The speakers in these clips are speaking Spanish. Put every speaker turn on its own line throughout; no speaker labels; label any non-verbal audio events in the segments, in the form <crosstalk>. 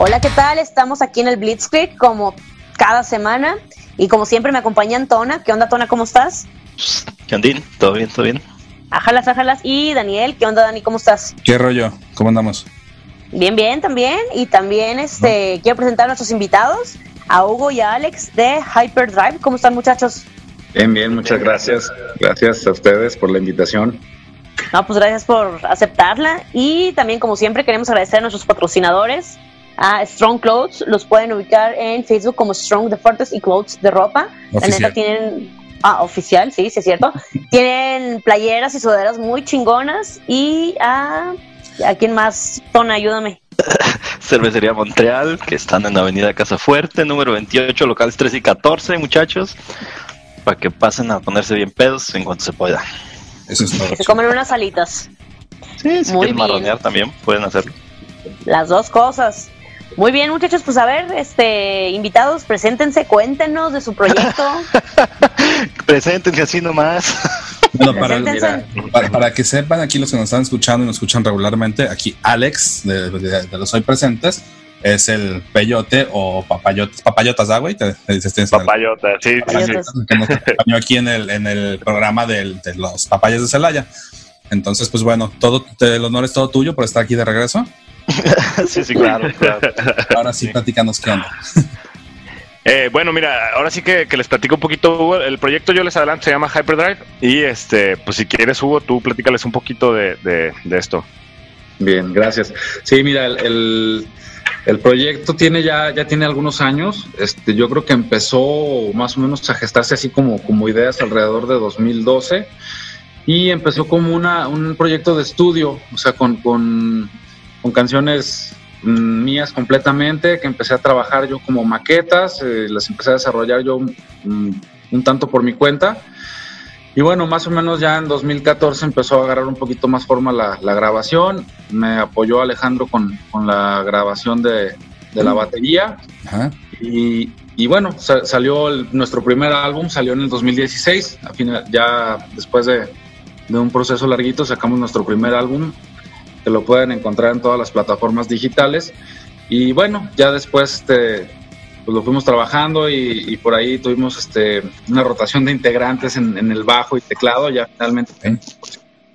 Hola, ¿qué tal? Estamos aquí en el Blitzkrieg como cada semana y como siempre me acompaña Antona. ¿Qué onda, Tona? ¿Cómo estás?
¿Qué? ¿Todo bien? ¿Todo bien?
Ajalas, ajalas. Y Daniel, ¿qué onda, Dani? ¿Cómo estás?
¿Qué rollo? ¿Cómo andamos?
Bien, bien, también. Y también este quiero presentar a nuestros invitados, a Hugo y a Alex de Hyperdrive. ¿Cómo están, muchachos?
Bien, bien, muchas gracias. Gracias a ustedes por la invitación.
No, pues gracias por aceptarla. Y también, como siempre, queremos agradecer a nuestros patrocinadores, a Strong Clothes. Los pueden ubicar en Facebook como Strong Deportes y Clothes de ropa. La neta tienen. Ah, oficial, sí, sí es cierto. tienen playeras y sudaderas muy chingonas. Y a. ¿A quién más? Tona, ayúdame. <laughs>
Cervecería Montreal, que están en la Avenida Casa Fuerte, número 28, locales 3 y 14, muchachos. Para que pasen a ponerse bien pedos en cuanto se pueda.
Eso es todo.
Que se comen unas alitas.
Sí, si
Muy
quieren
bien.
marronear también, pueden hacerlo.
Las dos cosas. Muy bien, muchachos, pues a ver, este, invitados, preséntense, cuéntenos de su proyecto. <laughs>
Preséntense así nomás.
Bueno, para,
Preséntense.
para, para que sepan aquí los que nos están escuchando y nos escuchan regularmente, aquí Alex de, de- de los hoy presentes es el peyote o papayotas, papayotas, ¿ah, güey? Te, te dices, tienes en el-
Papayota, sí, sí, sí.
Papayotas.
que nos acompañó aquí en el, en el programa del- de los papayas de Celaya. Entonces, pues bueno, todo te- el honor es todo tuyo por estar aquí de regreso. <laughs>
sí, sí, claro, claro.
Ahora sí, platícanos qué onda. <laughs>
Eh, bueno, mira, ahora sí que, que les platico un poquito, Hugo. El proyecto yo les adelanto se llama Hyperdrive. Y este, pues si quieres, Hugo, tú platícales un poquito de, de, de esto.
Bien, gracias. Sí, mira, el, el, el proyecto tiene ya, ya tiene algunos años. Este, yo creo que empezó más o menos a gestarse así como, como ideas alrededor de 2012 y empezó como una, un proyecto de estudio, o sea, con, con, con canciones mm, mías completamente, que empecé a trabajar yo como maquetas, eh, las empecé a desarrollar yo mm, un tanto por mi cuenta. Y bueno, más o menos ya en 2014 empezó a agarrar un poquito más forma la, la grabación. Me apoyó Alejandro con, con la grabación de, de la batería.
Ajá.
Y, y bueno, sa- salió el- nuestro primer álbum, salió en el 2016. A final, ya después de, de un proceso larguito sacamos nuestro primer álbum, que lo pueden encontrar en todas las plataformas digitales. Y bueno, ya después este, pues lo fuimos trabajando y, y por ahí tuvimos este, una rotación de integrantes en, en el bajo y teclado. Ya finalmente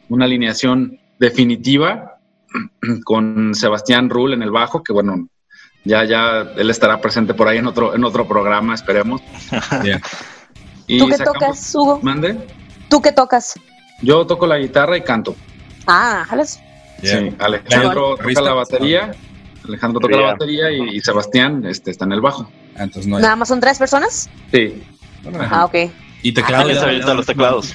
una alineación definitiva <clears throat> con Sebastián Rull en el bajo, que bueno, ya, ya él estará presente por ahí en otro, en otro programa, esperemos. <laughs>
Bien.
Y
¿Tú qué
sacamos-
tocas, Hugo?
¿Mande?
¿Tú qué tocas?
Yo toco la guitarra y canto.
Ah, jalas.
Bien.
Sí, Alejandro toca la batería. Alejandro toca la batería y, y Sebastián este, está en el bajo.
Ah, Entonces no hay.
¿Nada más son tres personas?
Sí.
Ah, ok.
Y teclado.
¿Quién
ya-
se avienta los teclados?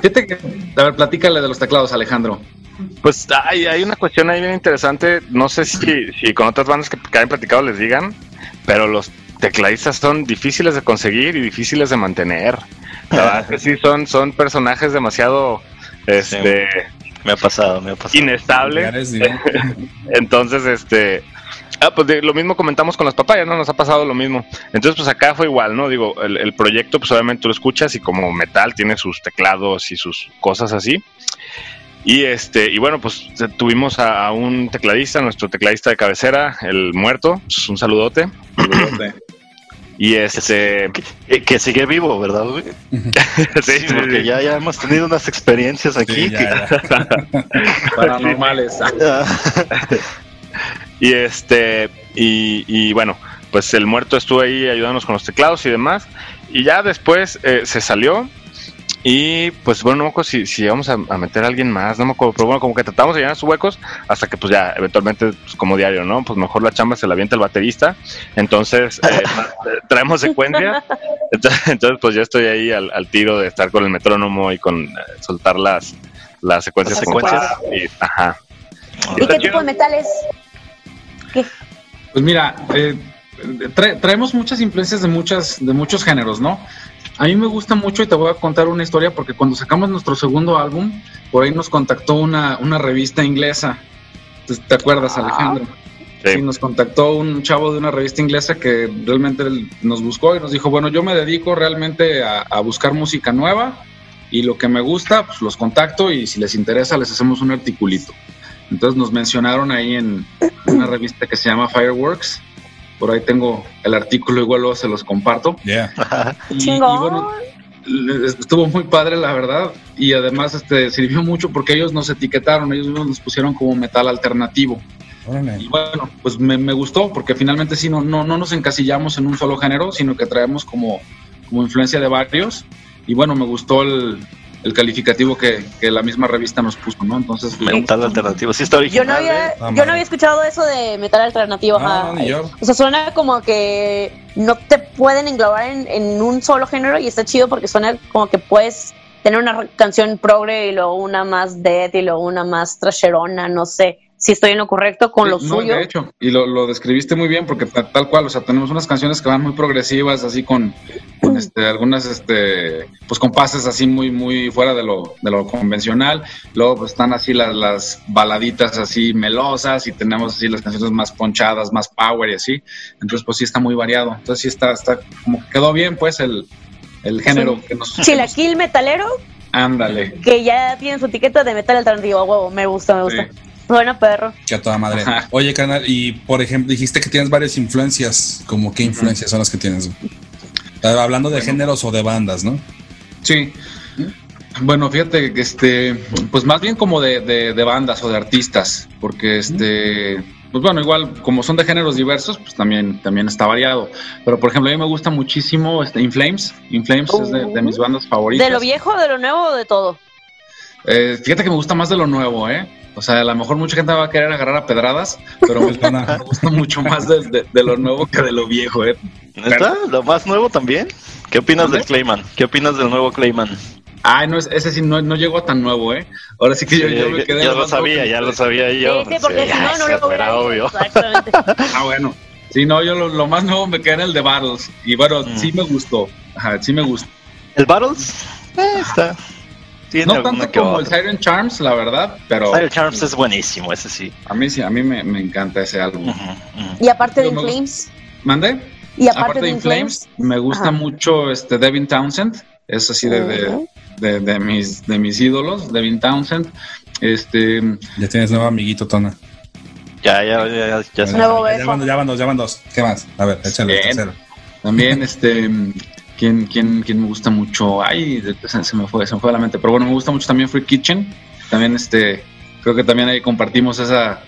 Fíjate que, a ver, platícale de los teclados, Alejandro.
Pues hay, hay una cuestión ahí bien interesante. No sé si, si con otras bandas que, que hayan platicado les digan, pero los tecladistas son difíciles de conseguir y difíciles de mantener. La verdad es que sí, son, son personajes demasiado este,
Me ha pasado, me ha pasado.
digo. <laughs>
Entonces, este. Ah, pues de- lo mismo comentamos con las papayas, ¿no? Nos ha pasado lo mismo. Entonces, pues acá fue igual, ¿no? Digo, el, el proyecto, pues obviamente tú lo escuchas y como metal tiene sus teclados y sus cosas así. Y este, y bueno, pues tuvimos a, a un tecladista, nuestro tecladista de cabecera, el muerto, pues, un saludote. Y este,
Que, que sigue vivo, ¿verdad, güey? <laughs>
sí,
Sí, porque ya, ya hemos tenido unas experiencias aquí.
Sí, ya, ya. <laughs>
Paranormales. <laughs>
Y este, y, y bueno, pues el muerto estuvo ahí ayudándonos con los teclados y demás. Y ya después eh, se salió. Y pues bueno, no me acuerdo si, si íbamos a, a meter a alguien más, no me acuerdo, pero bueno, como que tratamos de llenar sus huecos hasta que pues ya, eventualmente, pues como diario, ¿no? Pues mejor la chamba se la avienta el baterista. Entonces, eh, <laughs> traemos secuencia. Entonces, entonces, pues yo estoy ahí al, al tiro de estar con el metrónomo y con eh, soltar las, las secuencias.
Las secuencias.
Y, ajá.
¿Y qué tipo de metales? ¿Qué?
Pues mira, eh, tra- traemos muchas influencias de muchas, de muchos géneros, ¿no? A mí me gusta mucho y te voy a contar una historia porque cuando sacamos nuestro segundo álbum, por ahí nos contactó una, una revista inglesa. ¿Te, te acuerdas, Alejandro?
Sí.
Nos contactó un chavo de una revista inglesa que realmente nos buscó y nos dijo, bueno, yo me dedico realmente a, a buscar música nueva y lo que me gusta, pues los contacto y si les interesa les hacemos un articulito. Entonces nos mencionaron ahí en una revista que se llama Fireworks. Por ahí tengo el artículo, igual luego se los comparto.
Yeah.
Y, bueno, estuvo muy padre, la verdad. Y además este, sirvió mucho porque ellos nos etiquetaron, ellos mismos nos pusieron como metal alternativo. Y bueno, pues me, me gustó porque finalmente sí, no, no, no nos encasillamos en un solo género, sino que traemos como, como influencia de varios. Y bueno, me gustó el, el calificativo que, que la misma revista nos puso, ¿no? Entonces,
Metal alternativo. Sí está
Yo
original.
no había,
¿eh?
Yo no había escuchado eso de metal alternativo.
No, no, yo.
O sea, suena como que no te pueden englobar en, en un solo género y está chido porque suena como que puedes tener una canción progre y luego una más death y luego una más trasherona, no sé si estoy en lo correcto con lo
Sí, no,
suyo.
De hecho, y lo, lo describiste muy bien porque ta- tal cual, o sea, tenemos unas canciones que van muy progresivas, así con, con, este, algunas, este, pues compases así muy, muy fuera de lo, de lo convencional. Luego pues, están así las, las baladitas así melosas y tenemos así las canciones más ponchadas, más power y así. Entonces, pues sí está muy variado. Entonces sí está, está como que quedó bien, pues, el, el género que nos...
Chilaquil metalero,
Ándale.
que ya tiene su etiqueta de metal alternativo, huevo, me gusta, me gusta.
Sí.
Bueno, perro.
Que a toda madre.
Ajá.
Oye, canal, y por ejemplo, dijiste que tienes varias influencias. ¿Cómo qué influencias son las que tienes? Eh, Hablando de géneros o de bandas, ¿no?
Sí. Bueno, fíjate que este, pues más bien como de, de- de bandas o de artistas, porque este, pues bueno, igual como son de géneros diversos, pues también, también está variado. Pero por ejemplo, a mí me gusta muchísimo este, In Flames. In Flames es de, de mis bandas favoritas.
¿De lo viejo, de lo nuevo o de todo?
Eh, fíjate que me gusta más de lo nuevo, ¿eh? O sea, a lo mejor mucha gente va a querer agarrar a pedradas, pero me, <laughs> me gusta mucho más de, de- de lo nuevo que de lo viejo, ¿eh?
¿Neta? ¿Lo más nuevo también? ¿Qué opinas
¿Dónde?
del Clayman? ¿Qué opinas del nuevo Clayman?
Ay, no, es- ese sí no, no llegó tan nuevo, ¿eh? Ahora sí que yo, yo me quedé...
ya
en
lo sabía,
que
ya lo sabía yo.
sí, sí, porque
Sí,
si no, no
eso
lo hubiera
era
dicho.
obvio.
Exactamente. <laughs>
Ah, bueno. Sí, no, yo lo, lo más nuevo me quedé en el de Battles. Y bueno,
Mm.
sí me gustó. Ajá, sí me gustó.
¿El Battles? Eh, está. Tiene
No tanto como el. Siren Charms, la verdad, pero
Siren Charms es buenísimo, ese sí.
a mí sí, a mí me, me encanta ese álbum.
Ujú, ujú.
Y aparte de Inflames.
¿Mande?
Y aparte, de Inflames.
me gusta
Ajá.
mucho este Devin Townsend. Es así de, de, de- de mis, de mis ídolos, Devin Townsend. Este,
Ya tienes nuevo amiguito, Tona.
Ya, ya, ya, ya, ya sé.
Nuevo
ya, van, ya van dos, ya van dos. ¿Qué más? A ver, échale.
También, este, ¿quién, quién, quién me gusta mucho? Ay, se, se me fue, se me fue a la mente. Pero bueno, me gusta mucho también Free Kitchen. También, este, creo que también ahí compartimos esa,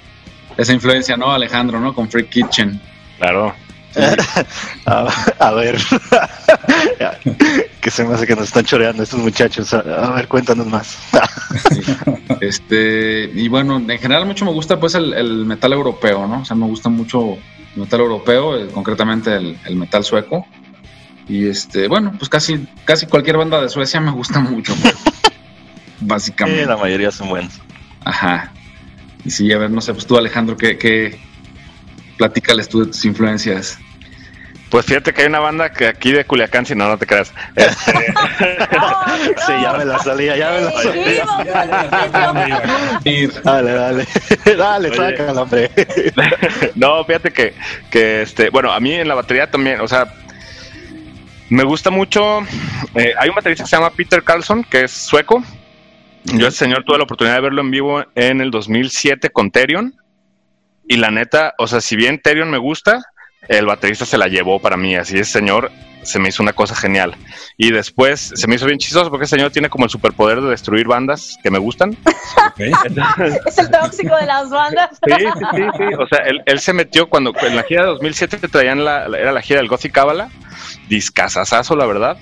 esa influencia, ¿no, Alejandro, no? Con Free Kitchen.
Claro. <laughs>
A, a ver. <laughs> que se me hace que nos están choreando estos muchachos. A, a ver, cuéntanos más.
Sí. este, y bueno, en general mucho me gusta pues el, el metal europeo, ¿no? O sea, me gusta mucho el metal europeo, eh, concretamente el, el metal sueco. Y este, bueno, pues casi, casi cualquier banda de Suecia me gusta mucho. pues, <laughs>
Sí,
básicamente.
la mayoría son buenos.
Ajá. Y sí, a ver, no sé, pues tú, Alejandro, ¿qué, qué platícales tú de tus influencias?
Pues fíjate que hay una banda que aquí de Culiacán, si no, no te creas. Este, <laughs> <laughs>
Sí, ya me la salía, ya me la salía. Dale, dale. dale,
Oye.
sácala, hombre.
no, fíjate que, que este, bueno, a mí en la batería también, o sea, me gusta mucho. eh, hay un baterista que se llama Peter Carlson, que es sueco. Yo, ese señor, tuve la oportunidad de verlo en vivo en el 2007 con Terion. Y la neta, o sea, si bien Terion me gusta, el baterista se la llevó para mí. Así ese señor se me hizo una cosa genial. Y después se me hizo bien chistoso porque ese señor tiene como el superpoder de destruir bandas que me gustan. <laughs>
Es el tóxico de las bandas.
Sí, sí, sí, sí. O sea, él, él se metió cuando en la gira de 2007 traían la, la- era la gira del Gothic Cábala, discasasazo, la verdad.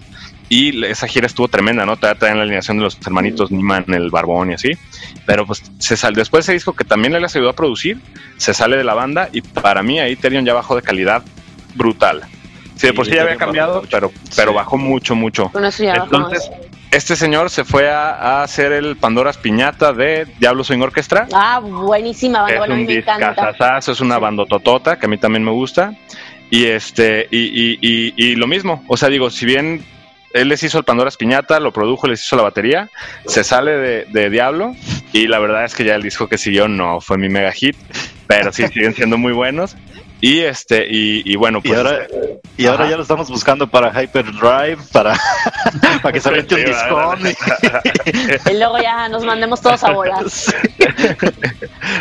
Y esa gira estuvo tremenda, ¿no? Traían la alineación de los hermanitos Niman, el Barbón y así. Pero pues se sal, después ese disco que también le les ayudó a producir, se sale de la banda y para mí ahí Terion ya bajó de calidad brutal. Sí, de por sí,
Sí,
ya había cambiado, pero, pero
Sí.
bajó mucho, mucho.
Con eso ya
Entonces, este señor se fue a, a hacer el Pandora's Piñata de Diablo Swing Orchestra.
Ah, buenísima banda,
es
bueno, a mí
un
me encanta.
discazazazo, es una bandototota que a mí también me gusta. Y este, y, y, y, y lo mismo, o sea, digo, si bien él les hizo el Pandora's Piñata, lo produjo, les hizo la batería, se sale de, de Diablo y la verdad es que ya el disco que siguió no fue mi mega hit, pero sí siguen siendo muy buenos. Y este, y, y bueno,
Y
pues.
ahora, y ahora ya lo estamos buscando para Hyperdrive, para, <laughs> para que se aviente un
Sí,
discón. <laughs> <laughs>
Y luego ya nos mandemos todos a volar.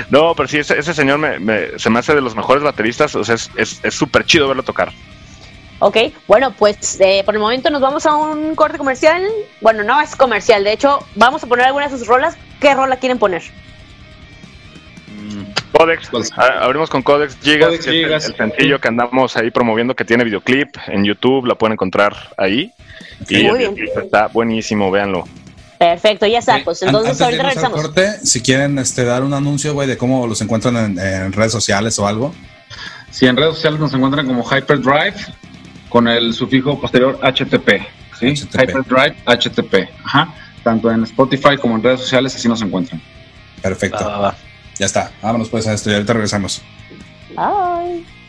no, pero sí, ese, ese señor me, me- se me hace de los mejores bateristas, o sea, es- es es súper chido verlo tocar.
Ok, bueno, pues eh, por el momento nos vamos a un corte comercial. Bueno, no es comercial, de hecho, vamos a poner algunas de sus rolas. ¿Qué rola quieren poner?
Codex,
Pues-
a- abrimos con Codex Gigas,
Codex
que es el- el, sencillo que andamos ahí promoviendo que tiene videoclip en YouTube, la pueden encontrar ahí. Y
Muy
el
bien.
está buenísimo, véanlo.
Perfecto, ya está. Pues entonces
Antes
ahorita regresamos.
corte, si quieren este, dar un anuncio, güey, de cómo los encuentran en, en redes sociales o algo.
Si en redes sociales nos encuentran como Hyperdrive con el sufijo posterior HTTP. ¿sí?
HTTP.
Hyperdrive HTTP. Ajá. Tanto en Spotify como en redes sociales, así nos encuentran.
Perfecto.
Va, va, va.
Ya está. Vámonos pues a esto y ahorita regresamos.
Bye.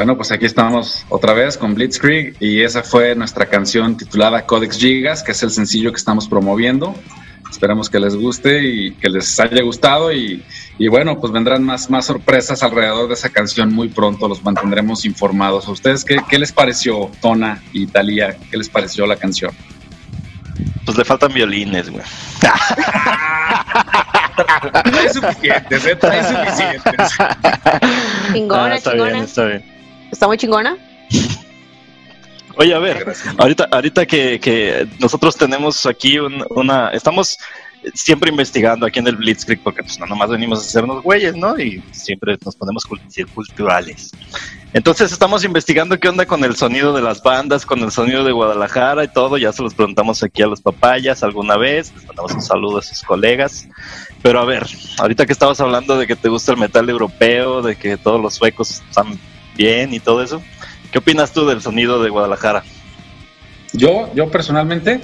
Bueno, pues aquí estamos otra vez con Blitzkrieg y esa fue nuestra canción titulada Codex Gigas, que es el sencillo que estamos promoviendo. Esperamos que les guste y que les haya gustado y, bueno, pues vendrán más, más sorpresas alrededor de esa canción muy pronto, los mantendremos informados. ¿A ustedes qué, qué les pareció, Tona y Talía? ¿Qué les pareció la canción?
Pues le faltan violines, güey. <laughs>
Hay suficientes, ¿eh? Hay suficientes.
Chingona,
Ah, está
chingona.
bien, está bien.
Está muy chingona.
Oye, a ver, ahorita, ahorita que, que nosotros tenemos aquí un- una, estamos siempre investigando aquí en el Blitzkrieg porque pues no nomás venimos a hacernos güeyes, ¿no? Y siempre nos ponemos culturales. Entonces estamos investigando qué onda con el sonido de las bandas, con el sonido de Guadalajara y todo. Ya se los preguntamos aquí a los papayas alguna vez, les mandamos un saludo a sus colegas. Pero a ver, ahorita que estabas hablando de que te gusta el metal europeo, de que todos los suecos están bien y todo eso, ¿qué opinas tú del sonido de Guadalajara?
Yo, yo personalmente,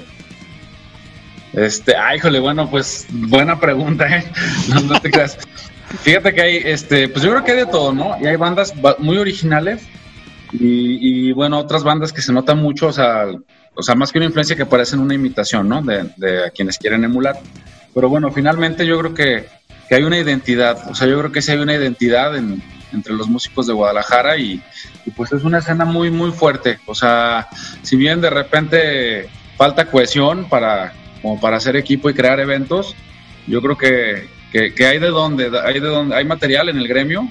este, ay, híjole, bueno, pues buena pregunta, ¿eh? <laughs> No, te creas. Fíjate que hay, este, pues yo creo que hay de todo, ¿no? Y hay bandas ba- muy originales y, bueno, otras bandas que se notan mucho, o sea, o sea, más que una influencia que parecen una imitación, ¿no? De, quienes quieren emular. Pero bueno, finalmente yo creo que, que hay una identidad, o sea, yo creo que sí hay una identidad en- entre los músicos de Guadalajara y, y pues es una escena muy, muy fuerte. O sea, si bien de repente falta cohesión para, como para hacer equipo y crear eventos, yo creo que, que, que hay de dónde, hay de dónde, hay material en el gremio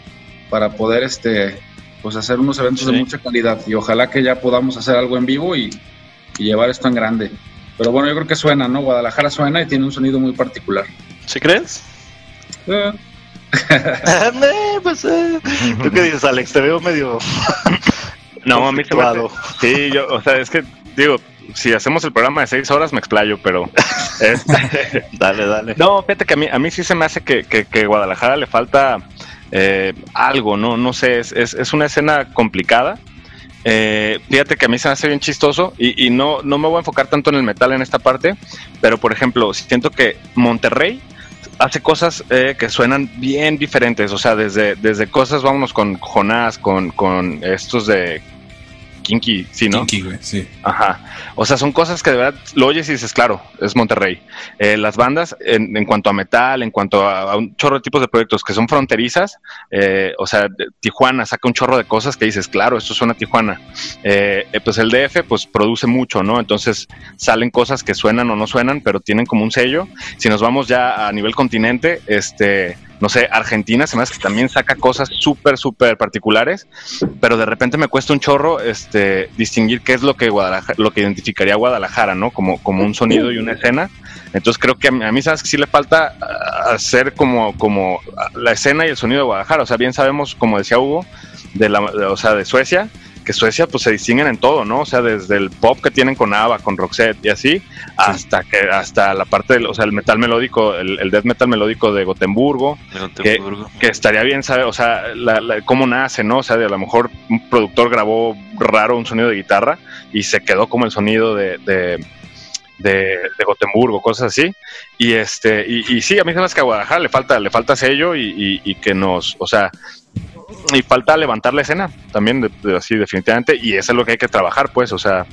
para poder este pues hacer unos eventos de
Sí.
mucha calidad y ojalá que ya podamos hacer algo en vivo y, y llevar esto en grande. Pero bueno, yo creo que suena, ¿no? Guadalajara suena y tiene un sonido muy particular.
¿Sí crees?
Eh,
Pues, eh. ¿Tú qué dices, Alex? Te veo medio... <laughs>
No, a mí se me hace-. Sí, yo, o sea, es que, digo, si hacemos el programa de seis horas me explayo, pero... <laughs> este,
Dale, dale.
no, fíjate que a mí, a mí sí se me hace que, que, que Guadalajara le falta eh, algo, ¿no? No sé, es, es, es una escena complicada. Eh, fíjate que a mí se me hace bien chistoso y, y no, no me voy a enfocar tanto en el metal en esta parte, pero por ejemplo, siento que Monterrey hace cosas eh, que suenan bien diferentes, o sea, desde, desde cosas, vámonos con Jonás, con, con estos de Kinky, sí, ¿no?
Kinky, güey, sí.
Ajá. O sea, son cosas que de verdad lo oyes y dices, claro, es Monterrey. Eh, las bandas, en, en cuanto a metal, en cuanto a, a un chorro de tipos de proyectos que son fronterizas, eh, o sea, Tijuana saca un chorro de cosas que dices, claro, esto suena a Tijuana. Eh, eh, pues el DF, pues produce mucho, ¿no? Entonces salen cosas que suenan o no suenan, pero tienen como un sello. Si nos vamos ya a nivel continente, este. No sé, Argentina se me hace que también saca cosas súper, súper particulares, pero de repente me cuesta un chorro este, distinguir qué es lo que Guadalajara, lo que identificaría Guadalajara, ¿no? Como, como un sonido y una escena. Entonces creo que a mí, a mí sabes que sí le falta ah, hacer como, como ah, la escena y el sonido de Guadalajara. O sea, bien sabemos, como decía Hugo, de la, de- o sea, de Suecia, que Suecia pues se distinguen en todo, ¿no? O sea, desde el pop que tienen con ABBA, con Roxette y así, hasta que hasta la parte del, o sea, el metal melódico, el, el death metal melódico de Gotemburgo,
Gotemburgo.
que estaría bien saber, o sea, la- la- cómo nace, ¿no? O sea, de a lo mejor un productor grabó raro un sonido de guitarra y se quedó como el sonido de, de, de, de Gotemburgo, cosas así. Y este, y, y sí, a mí se me hace que a Guadalajara le falta, le falta sello y, y- y que nos, o sea, y falta levantar la escena también, de- de- así definitivamente, y eso es lo que hay que trabajar, pues, o sea,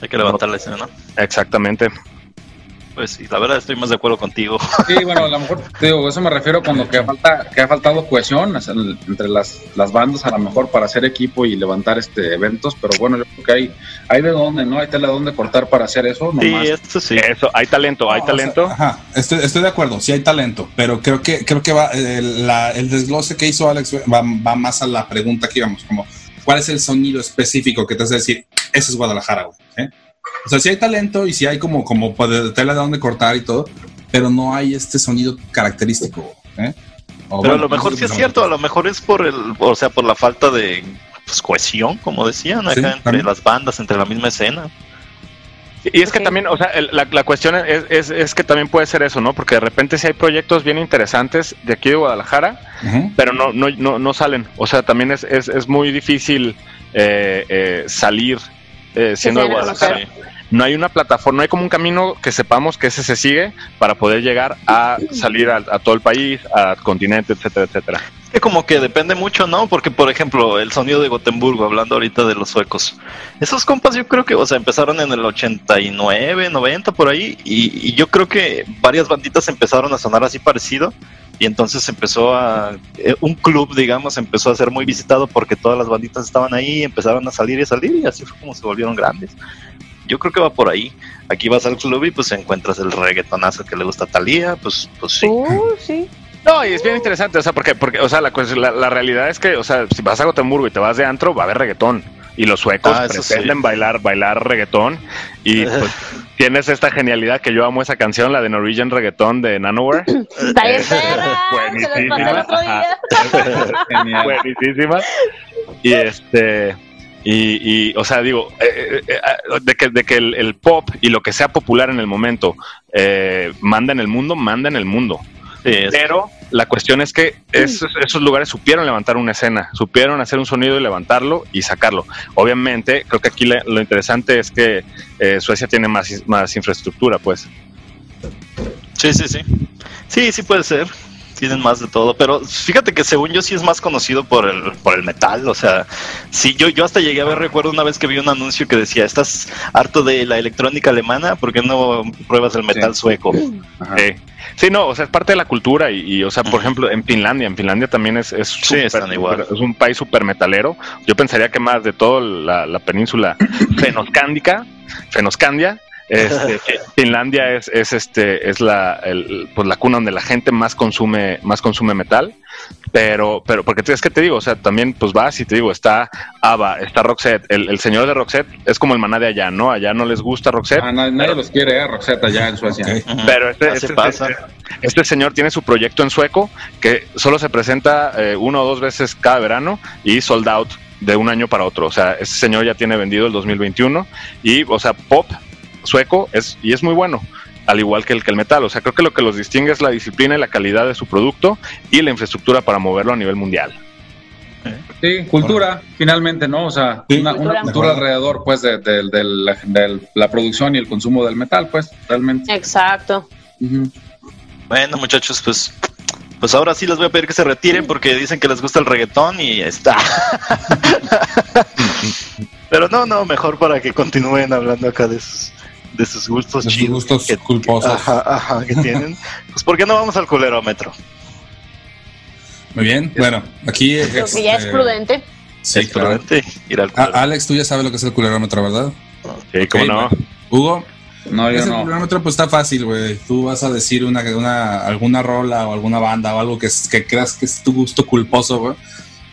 Hay que levantar la escena, ¿no?
exactamente.
Pues sí, la verdad estoy más de acuerdo contigo. <laughs>
Sí, bueno, a lo mejor te digo, eso me refiero cuando que falta, que ha faltado cohesión o sea, el- entre las, las bandas a lo mejor para hacer equipo y levantar este eventos, pero bueno, yo creo que hay, hay de dónde, ¿no? Hay tela de dónde cortar para hacer eso,
Sí, esto sí.
Eso, hay talento, hay
No, o sea,
talento.
ajá, estoy, estoy de acuerdo, sí hay talento, pero creo que creo que va el, la- el desglose que hizo Alex va, va más a la pregunta que íbamos, como ¿cuál es el sonido específico que te hace decir, ese es Guadalajara, güey? ¿eh? O sea, sí hay talento y sí hay como, como tela de dónde cortar y todo, pero no hay este sonido característico, ¿eh? O
Pero
bueno,
a lo mejor
no
sí es cierto, a lo mejor es por el, o sea, por la falta de pues, cohesión, como decían acá
Sí,
entre
también.
las bandas, entre la misma escena.
Y es que también, o sea, la, la, cuestión es, es, es, que también puede ser eso, ¿no? Porque de repente si hay proyectos bien interesantes de aquí de Guadalajara, pero no, no, no, no, salen. O sea, también es, es, es muy difícil eh, eh, salir eh, siendo de Guadalajara. No hay una plataforma, no hay como un camino que sepamos que ese se sigue para poder llegar a salir a, a todo el país, al continente, etcétera, etcétera
que como que depende mucho, ¿no? Porque, por ejemplo, el sonido de Gotemburgo, hablando ahorita de los suecos, esos compas yo creo que, o sea, empezaron en el 89, 90 por ahí, y, yo creo que varias banditas empezaron a sonar así parecido, y entonces empezó a, eh, un club, digamos, empezó a ser muy visitado porque todas las banditas estaban ahí, empezaron a salir y a salir, y así fue como se volvieron grandes. Yo creo que va por ahí. Aquí vas al club y pues encuentras el reggaetonazo que le gusta a Talía, pues, pues sí.
Uh, sí.
No, y es bien interesante, o sea, porque, porque o sea, la, la, realidad es que, o sea, si vas a Gotemburgo y te vas de antro, va a haber reggaetón. Y los suecos ah, pretenden bailar, bailar reggaetón. Y <laughs> pues tienes esta genialidad que yo amo esa canción, la de Norwegian Reggaeton de Nanoware. <laughs>
Está <laughs> bien buenísima.
buenísima. Y este. Y, y, o sea, digo, eh, eh, eh, de que, de que el, pop y lo que sea popular en el momento manda en el mundo, manda en el mundo. Pero la cuestión es que esos, lugares supieron levantar una escena, supieron hacer un sonido y levantarlo y sacarlo. Obviamente, creo que aquí lo interesante es que eh, Suecia tiene más, más infraestructura, pues.
Sí, sí, sí. Sí, sí puede ser tienen más de todo, pero fíjate que según yo sí es más conocido por el, por el metal, o sea, sí, yo, yo hasta llegué a ver, recuerdo una vez que vi un anuncio que decía, estás harto de la electrónica alemana, ¿por qué no pruebas el metal sueco?
Sí, no, o sea, es parte de la cultura y, o sea, por ejemplo, en Finlandia, en Finlandia también es, es, igual. es un país súper metalero. Yo pensaría que más de todo la, la península <coughs> fenoscándica, fenoscandia, este, <laughs> Finlandia es, es este es la pues la cuna donde la gente más consume más consume metal, pero pero porque es que te digo, o sea, también pues vas y te digo, está Ava, está Roxette, el, señor de Roxette es como el maná de allá, ¿no? Allá no les gusta Roxette.
Ah, nadie, los quiere, ¿eh? Roxette allá en Suecia.
Pero este, este, este, este, señor tiene su proyecto en sueco que solo se presenta eh, uno o dos veces cada verano y sold out de un año para otro. O sea, ese señor ya tiene vendido el 2021 y, o sea, pop sueco es, y es muy bueno, al igual que el, que el metal. O sea, creo que lo que los distingue es la disciplina y la calidad de su producto y la infraestructura para moverlo a nivel mundial.
Sí, cultura, finalmente, ¿no? O sea, una, cultura alrededor, pues, de, la, producción y el consumo del metal, pues, realmente.
Exacto.
Bueno, muchachos, pues, pues ahora sí les voy a pedir que se retiren porque dicen que les gusta el reggaetón y está. <laughs> Pero no, no, mejor para que continúen hablando acá de sus, de sus gustos
de gustos culposos.
Ajá, ajá, que tienen. pues ¿por qué no vamos al culerómetro?
Muy bien, bueno, aquí...
Creo que ya es este, prudente.
Sí,
es prudente ir al
culerómetro. Alex, tú ya sabes lo que es el culerómetro, ¿verdad?
Sí, cómo no.
Hugo.
No, yo no.
El culerómetro pues está fácil, güey. Tú vas a decir una, una, alguna rola o alguna banda o algo que, que creas que es tu gusto culposo, güey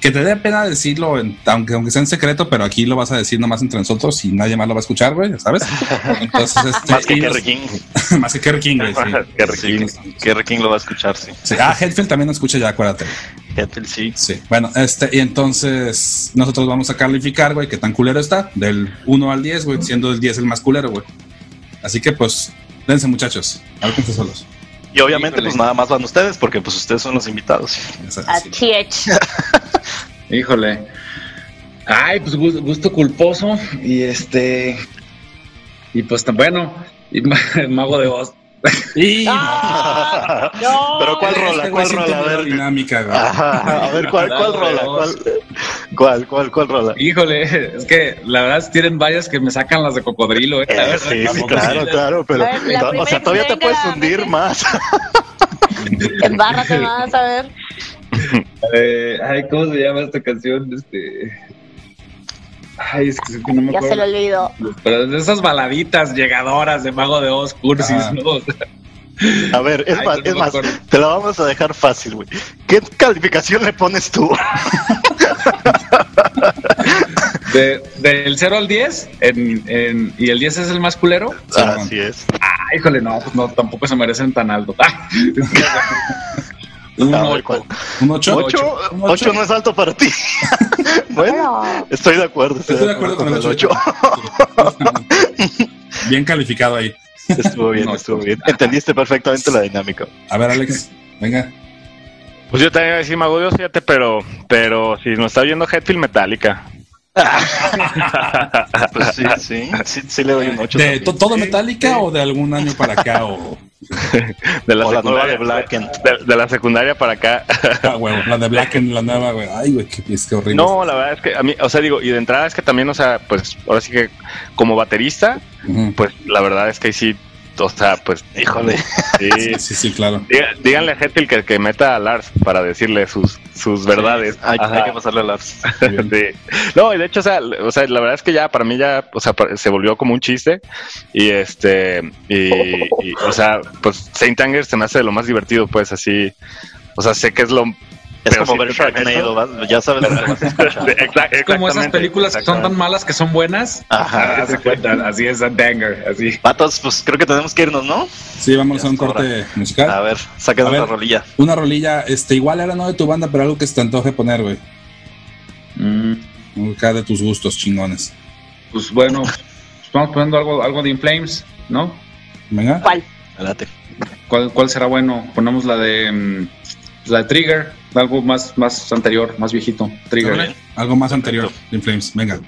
que te dé pena decirlo, aunque, aunque sea en secreto, pero aquí lo vas a decir nomás entre nosotros y nadie más lo va a escuchar, güey, ¿sabes? <laughs>
Entonces, este, más que Kerry King. <laughs>
más que Kerry King, güey.
Sí. Kerry, King. lo va a escuchar, sí.
Ah, Headfield también lo escucha ya, acuérdate.
Headfield, sí.
Sí. Bueno, este, y entonces nosotros vamos a calificar, güey, qué tan culero está, del 1 al 10, güey, siendo el 10 el más culero, güey. Así que, pues, dense, muchachos, álquense solos.
Y obviamente, pues nada más van ustedes, porque pues ustedes son los invitados. <laughs>
Híjole. Ay, pues gusto culposo. Y este. Y pues bueno, y <laughs> mago de voz. <laughs>
¡Ah!
Pero ¿cuál rola?
Este
¿Cuál rola? A ver,
dinámica,
a ver, ¿cuál, cuál rola? ¿Cuál, cuál, cuál, rola?
Híjole, es que la verdad tienen varias que me sacan las de cocodrilo. ¿eh?
eh sí, sí, claro, claro, pero o sea, todavía te puedes hundir más. <laughs>
Embárrate más, a ver. <laughs>
Eh, ay, ¿cómo se llama esta canción? Este. Ay, es que no me
ya se lo olvidó.
Pero de esas baladitas llegadoras de Mago de Oz, cursis, ah. ¿no?
A ver, es más, es más, te la vamos a dejar fácil, güey. ¿Qué calificación le pones tú? <laughs>
De, del 0 al 10, en, en, y el 10 es el más culero.
Ah, así es.
Ah, híjole, no, pues no, tampoco se merecen tan alto. <laughs>
Un 8. ¿Un 8? 8 no es alto para ti. <laughs> bueno, estoy de acuerdo.
Estoy, de acuerdo con el 8. bien calificado ahí.
Estuvo bien,
No,
estuvo bien. Entendiste perfectamente la dinámica.
A ver, Alex, venga.
Pues yo también iba a decir Mago Dios, fíjate, pero, pero si nos está viendo Headfield Metallica.
Pues sí, sí, sí, sí le doy un 8.
¿De to- todo Metallica o de algún año para acá? O, <laughs>
De la,
O la nueva
secundaria,
de Blacken.
de, de la secundaria para acá.
ah, la de Black en la nueva, güey. Ay, güey, qué, es que horrible.
No, la verdad es que a mí, o sea, digo, y de entrada es que también, o sea, pues ahora sí que como baterista,
Ujú.
pues la verdad es que ahí sí, o sea, pues,
Híjole.
sí. <laughs>
Sí, sí, sí, claro.
Diga- díganle a Hetfield que, que meta a Lars para decirle sus, sus verdades.
Hay, hay que pasarle a Lars. <laughs>
Sí. No, y de hecho, o sea, o sea, la verdad es que ya para mí ya, o sea, se volvió como un chiste. Y este, y, y, o sea, pues Saint Anger se me hace de lo más divertido, pues así. O sea, sé que es lo.
Es
pero
como ver Sharknado, ya sabes lo que vas a <laughs> escuchar.
Exact-
Es como esas películas que son tan malas que son buenas.
Ajá.
Cuenta, así es a Danger, así.
Patos, pues creo que tenemos que irnos, ¿no?
Sí, vamos
Ya
a un
hora.
corte musical.
A ver, saquen
A
una rolilla.
Una rolilla, este, igual era no de tu banda, pero algo que se te antoje poner, güey.
Mm,
Acá de tus gustos chingones.
pues bueno, vamos poniendo algo, algo de Inflames, ¿no?
Venga.
¿Cuál?
Adelante.
¿Cuál, cuál será bueno? Ponemos la de mm, la de Trigger, algo más, más anterior, más viejito. Trigger.
Algo más anterior de In Flames. Venga.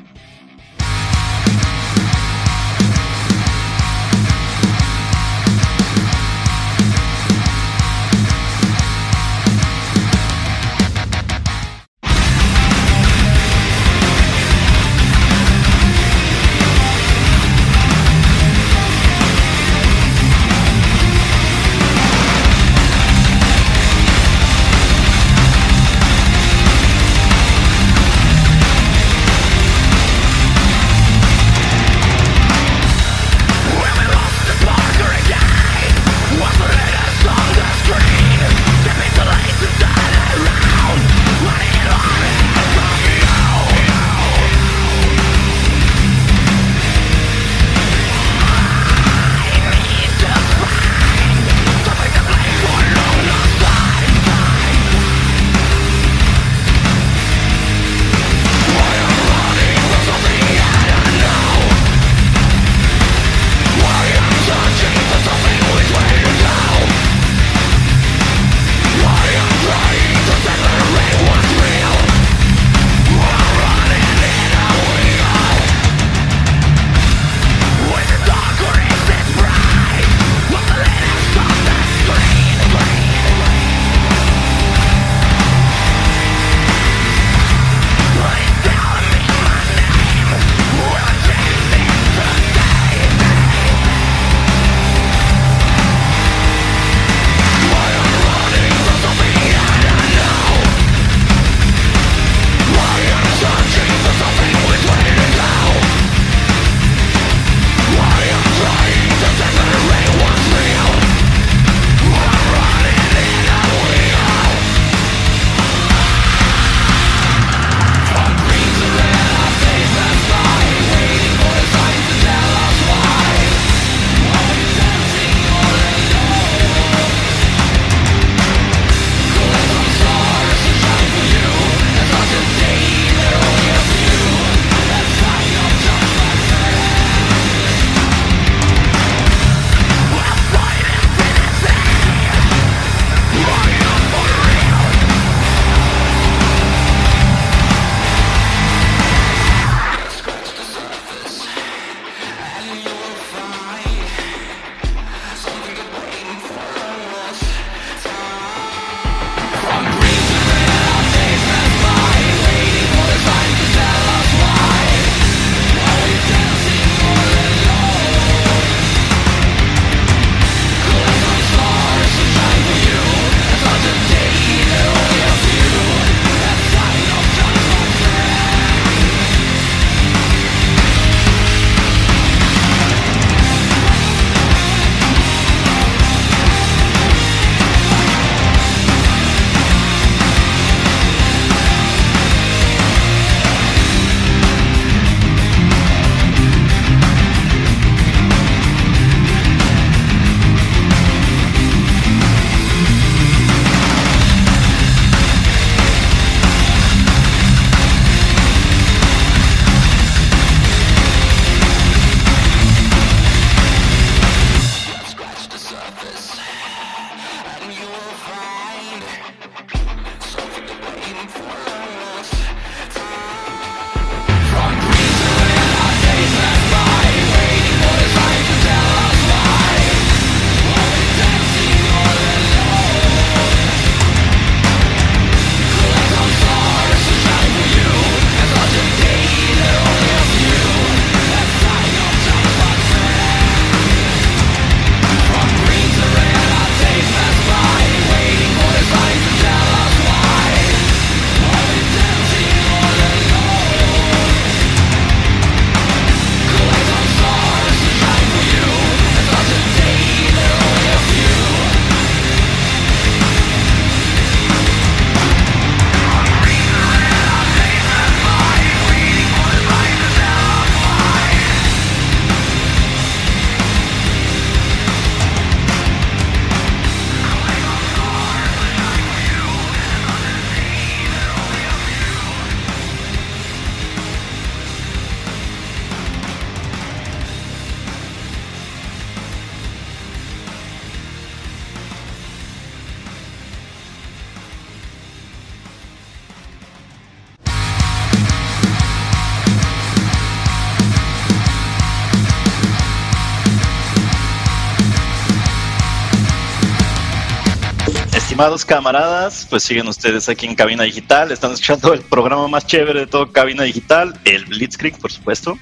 Estimados camaradas, pues siguen ustedes aquí en Cabina Digital. Están escuchando el programa más chévere de todo Cabina Digital, el Blitzkrieg, por supuesto.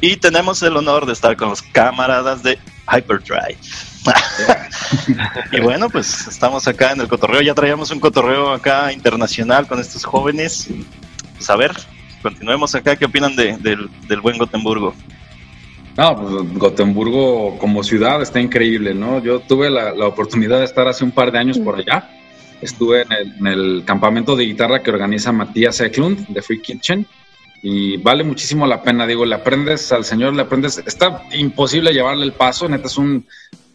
Y tenemos el honor de estar con los camaradas de Hyperdrive. <laughs> y bueno, pues estamos acá en el cotorreo. Ya traíamos un cotorreo acá internacional con estos jóvenes. Pues a ver, continuemos acá. ¿Qué opinan de, del, del buen Gotemburgo?
No, pues Gotemburgo como ciudad está increíble, ¿no? Yo tuve la, oportunidad de estar hace un par de años por allá. Estuve en el, campamento de guitarra que organiza Matías Eklund de Free Kitchen y vale muchísimo la pena. Digo, le aprendes al señor, le aprendes. Está imposible llevarle el paso, neta es un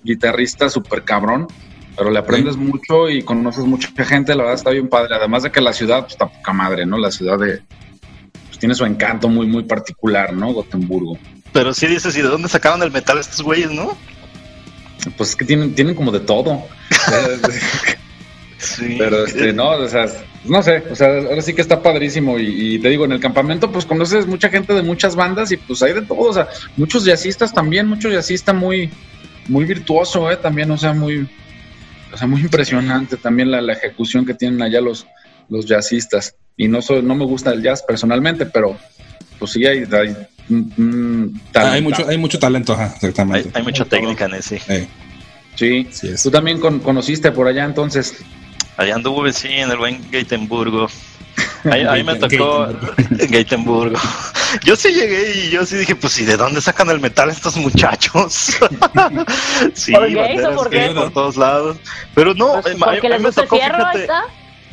guitarrista súper cabrón, pero le aprendes mucho y conoces mucha gente. La verdad está bien padre. Además de que la ciudad, pues está poca madre, ¿no? La ciudad de. Pues tiene su encanto muy, muy particular, ¿no? Gotemburgo.
Pero sí dices, ¿y de dónde sacaron el metal estos güeyes, no?
Pues es que tienen, tienen como de todo. <laughs> sí. Pero este, no, o sea, no sé, o sea, ahora sí que está padrísimo. Y, te digo, en el campamento, pues conoces mucha gente de muchas bandas y pues hay de todo, o sea, muchos jazzistas también, muchos jazzistas muy, muy virtuoso, eh, también, o sea, muy, o sea, muy impresionante también la, ejecución que tienen allá los, los jazzistas. Y no soy, no me gusta el jazz personalmente, pero pues sí hay, hay
hay mucho, hay mucho talento,
exactamente. Hay, mucha técnica en ese.
Sí, tú también conociste por allá entonces.
Allá anduve, sí, en el buen Gatenburgo. <laughs> Ahí, me tocó <laughs> en Gatenburgo. Yo sí llegué y yo sí dije, pues, ¿y de dónde sacan el metal estos muchachos? <laughs> sí, ¿Por, qué? por todos lados. Pero no,
pues, porque les me tocó, fierro,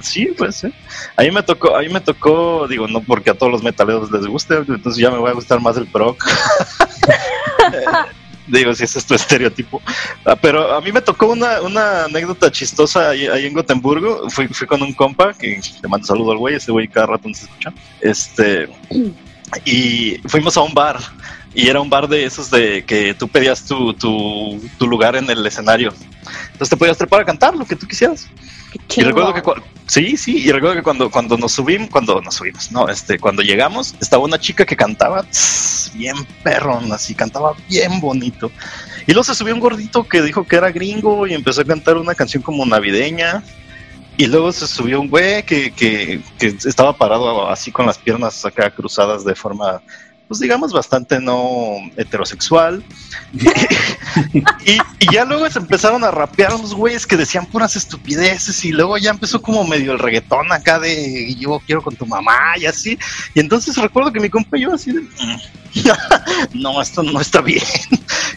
Sí, pues, ¿eh? Ahí me tocó, ahí me tocó, digo, no porque a todos los metaleros les guste, entonces ya me voy a gustar más el proc. <laughs> digo, si ese es tu estereotipo. Ah, pero a mí me tocó una, una anécdota chistosa ahí, en Gotemburgo. Fui, fui con un compa que le mando saludo al güey, ese güey cada rato nos escucha. Este, y fuimos a un bar. Y era un bar de esos de que tú pedías tu, tu, tu lugar en el escenario. Entonces te podías trepar a cantar lo que tú quisieras. Y recuerdo que sí, sí, y recuerdo que cuando, cuando nos subimos, cuando nos subimos, no, este, cuando llegamos, estaba una chica que cantaba bien perrón, así, cantaba bien bonito. Y luego se subió un gordito que dijo que era gringo y empezó a cantar una canción como navideña. Y luego se subió un güey que, que, que estaba parado así con las piernas acá cruzadas de forma pues digamos, bastante no heterosexual. <laughs> y, ya luego se empezaron a rapear unos güeyes que decían puras estupideces y luego ya empezó como medio el reggaetón acá de yo quiero con tu mamá y así. Y entonces recuerdo que mi compa y así de, mm, <laughs> no, esto no está bien.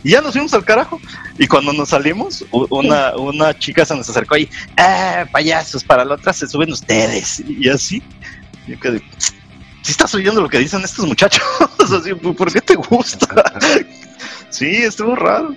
y ya nos fuimos al carajo. Y cuando nos salimos, una, una chica se nos acercó y, eh, payasos, para la otra se suben ustedes. Y así. Yo quedé, si estás oyendo lo que dicen estos muchachos, <laughs> ¿por qué te gusta? <laughs> sí, estuvo raro.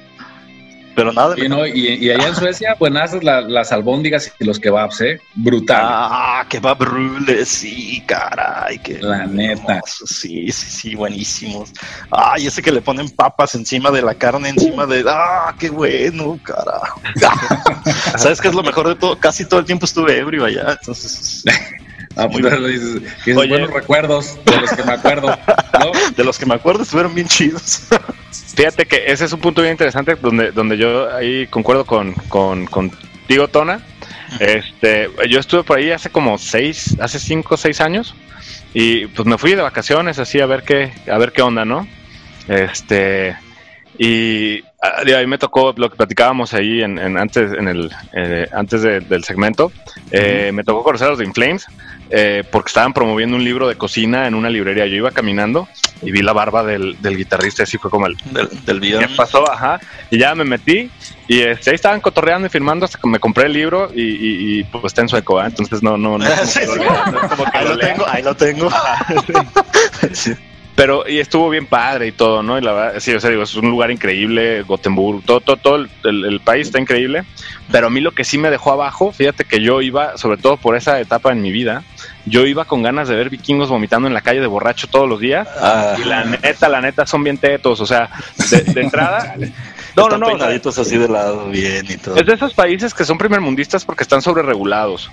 Pero nada.
Y, no, y, allá en Suecia, buenas las, las albóndigas y los kebabs, ¿eh? Brutal.
Ah, kebab rule, sí, caray. Que
la neta.
Sí, sí, sí, buenísimos. Ay, ese que le ponen papas encima de la carne, encima de. Ah, qué bueno, carajo. <laughs> ¿Sabes qué es lo mejor de todo? Casi todo el tiempo estuve ebrio allá, entonces. <laughs>
Ah, pues dices, que buenos recuerdos de los que me acuerdo. <laughs>
De los que me acuerdo estuvieron bien chidos. <laughs>
Fíjate que ese es un punto bien interesante donde, donde yo ahí concuerdo con, con, contigo, Tona. Este, yo estuve por ahí hace como seis, hace cinco o seis años y pues me fui de vacaciones así a ver qué, a ver qué onda, ¿no? Este, y ah, ahí me tocó lo que platicábamos ahí en, antes, en el, eh, antes del segmento. Eh, me tocó conocer a los de Inflames eh, porque estaban promoviendo un libro de cocina en una librería. Yo iba caminando y vi la barba del, guitarrista, así fue como el
del, video.
¿Qué pasó? Ajá. Y ya me metí y este, ahí estaban cotorreando y firmando hasta que me compré el libro y, pues está en sueco, entonces no, no, no. <laughs>
ahí lo tengo, ahí lo tengo. <laughs>
sí. Pero, y estuvo bien padre y todo, ¿no? Y la verdad, sí, o sea, digo, es un lugar increíble, Gotemburgo, todo, todo, todo el, país está increíble. Pero a mí lo que sí me dejó abajo, fíjate que yo iba, sobre todo por esa etapa en mi vida, yo iba con ganas de ver vikingos vomitando en la calle de borracho todos los días. Ah. Y la neta, la neta, son bien tetos, o sea, de, entrada. <laughs>
no, no, no. así de lado, bien y todo.
Es de esos países que son primermundistas porque están sobre regulados.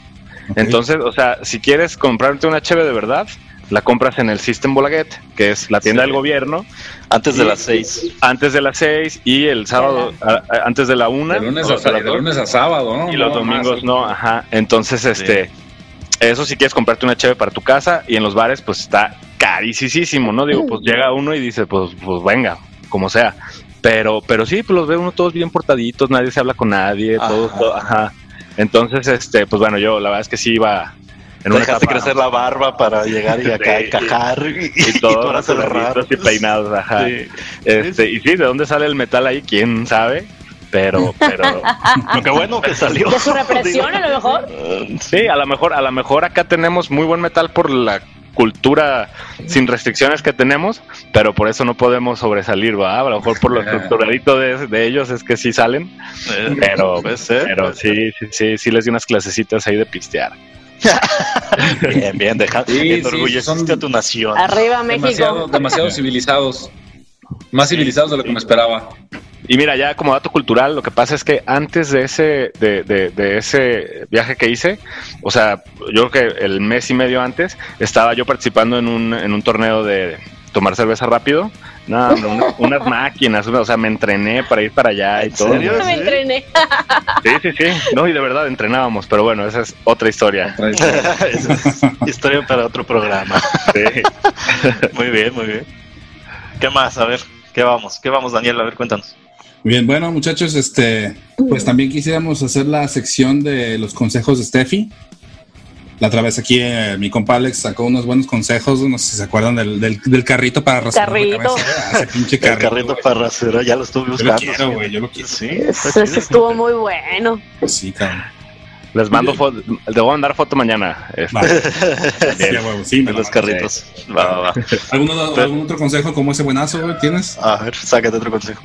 Entonces, o sea, si quieres comprarte una cheve de verdad, la compras en el System Bolaget, que es la tienda
Sí.
del gobierno,
Antes de las seis.
antes de las 6 y el sábado a- a- antes de la 1.
De lunes, a, de lunes a sábado, ¿no?
y los
No,
domingos
más.
no, ajá. Entonces, este, eso si quieres comprarte una cheve para tu casa y en los bares, pues está carísimo, ¿no? Digo, pues llega uno y dice, pues, pues venga, como sea. Pero, pero sí, pues los ve uno todos bien portaditos, nadie se habla con nadie, todos,
Ajá.
todo- ajá. Entonces, este, pues bueno, yo la verdad es que sí iba en una
Dejaste
etapa-
crecer la barba para llegar y acá <laughs>
Sí.
encajar y,
y <laughs>
y
todos arregladitos y peinados, ajá.
Sí.
Este, y sí, ¿de dónde sale el metal ahí? ¿Quién sabe? Pero, pero, <laughs>
Lo que bueno que salió.
De su represión, a lo mejor.
Sí, a lo mejor, a lo mejor acá tenemos muy buen metal por la cultura sin restricciones que tenemos, pero por eso no podemos sobresalir, ¿va? A lo mejor por lo estructuradito de, de ellos es que sí salen,
Eh,
pero, pero sí, sí, sí, sí les di unas clasecitas ahí de pistear. <laughs>
Bien, bien, deja,
Sí, sí, son-
a tu nación.
Arriba,
Demasiado,
México.
demasiado civilizados. Más civilizados de lo que me esperaba.
Y mira, ya como dato cultural, lo que pasa es que antes de ese, de, de- de ese viaje que hice, o sea, yo creo que el mes y medio antes, estaba yo participando en un, en un torneo de tomar cerveza rápido. No, hombre, una- unas máquinas, o sea, me entrené para ir para allá y
¿En
todo.
serio?
Me entrené.
Sí, sí, sí. No, y de verdad entrenábamos, pero bueno, esa es otra historia. <laughs>
Esa es historia para otro programa.
Sí. <laughs>
Muy bien, muy bien. ¿Qué más? A ver, ¿qué vamos? ¿Qué vamos, Daniel? A ver, cuéntanos.
Bien, bueno, muchachos, este, pues también quisiéramos hacer la sección de los consejos de Steffi. La otra vez aquí eh, mi compa Alex sacó unos buenos consejos, no sé si se acuerdan del, del, del carrito para rasurar la
Carrito.
cabeza. Ah, Ese <laughs> pinche
El
carrito.
carrito
güey.
para rasura, ya lo estuve
Yo lo
buscando.
quiero, güey, yo lo quiero.
Sí,
Eso, estuvo muy bueno.
Pues sí, cabrón.
Les mando foto, les voy a mandar foto mañana. Este,
Va. Sí, a huevo, sí, me
De
lo
los carritos. Va, va, va. <laughs>
¿Algún, otro- algún otro consejo como ese buenazo, güey, tienes?
A ver, sácate otro consejo.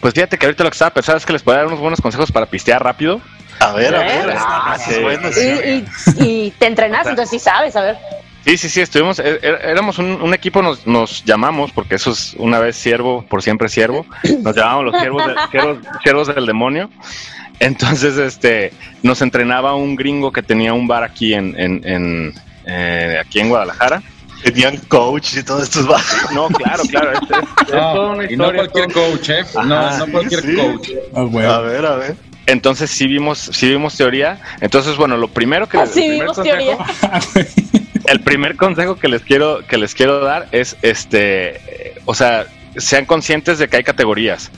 Pues fíjate que ahorita lo que estaba pensando es que les puedo dar unos buenos consejos para pistear rápido.
A ver, a ver.
Ah, sí.
bueno,
Y,
sí.
y, y te entrenas, entonces sí sabes, a ver.
Sí, sí, sí, estuvimos, eh, eh, éramos un, un equipo, nos, nos llamamos, porque eso es una vez siervo, por siempre siervo, nos llamamos los siervos, de- siervos, siervos del demonio. Entonces, este, nos entrenaba un gringo que tenía un bar aquí en, en, en, eh, aquí en Guadalajara.
Tenían coach y todos estos bajos.
No, claro, claro, es, es- es toda una
No, y no cualquier
todo-
coach, ¿eh? No,
Ajá,
no cualquier
sí.
coach.
Ah.
A ver, a ver.
Entonces sí vimos, sí vimos teoría. Entonces, bueno, lo primero que el
Así
primer
vimos
consejo-
teoría. <laughs>
el primer consejo que les quiero que les quiero dar es este eh, o sea sean conscientes de que hay categorías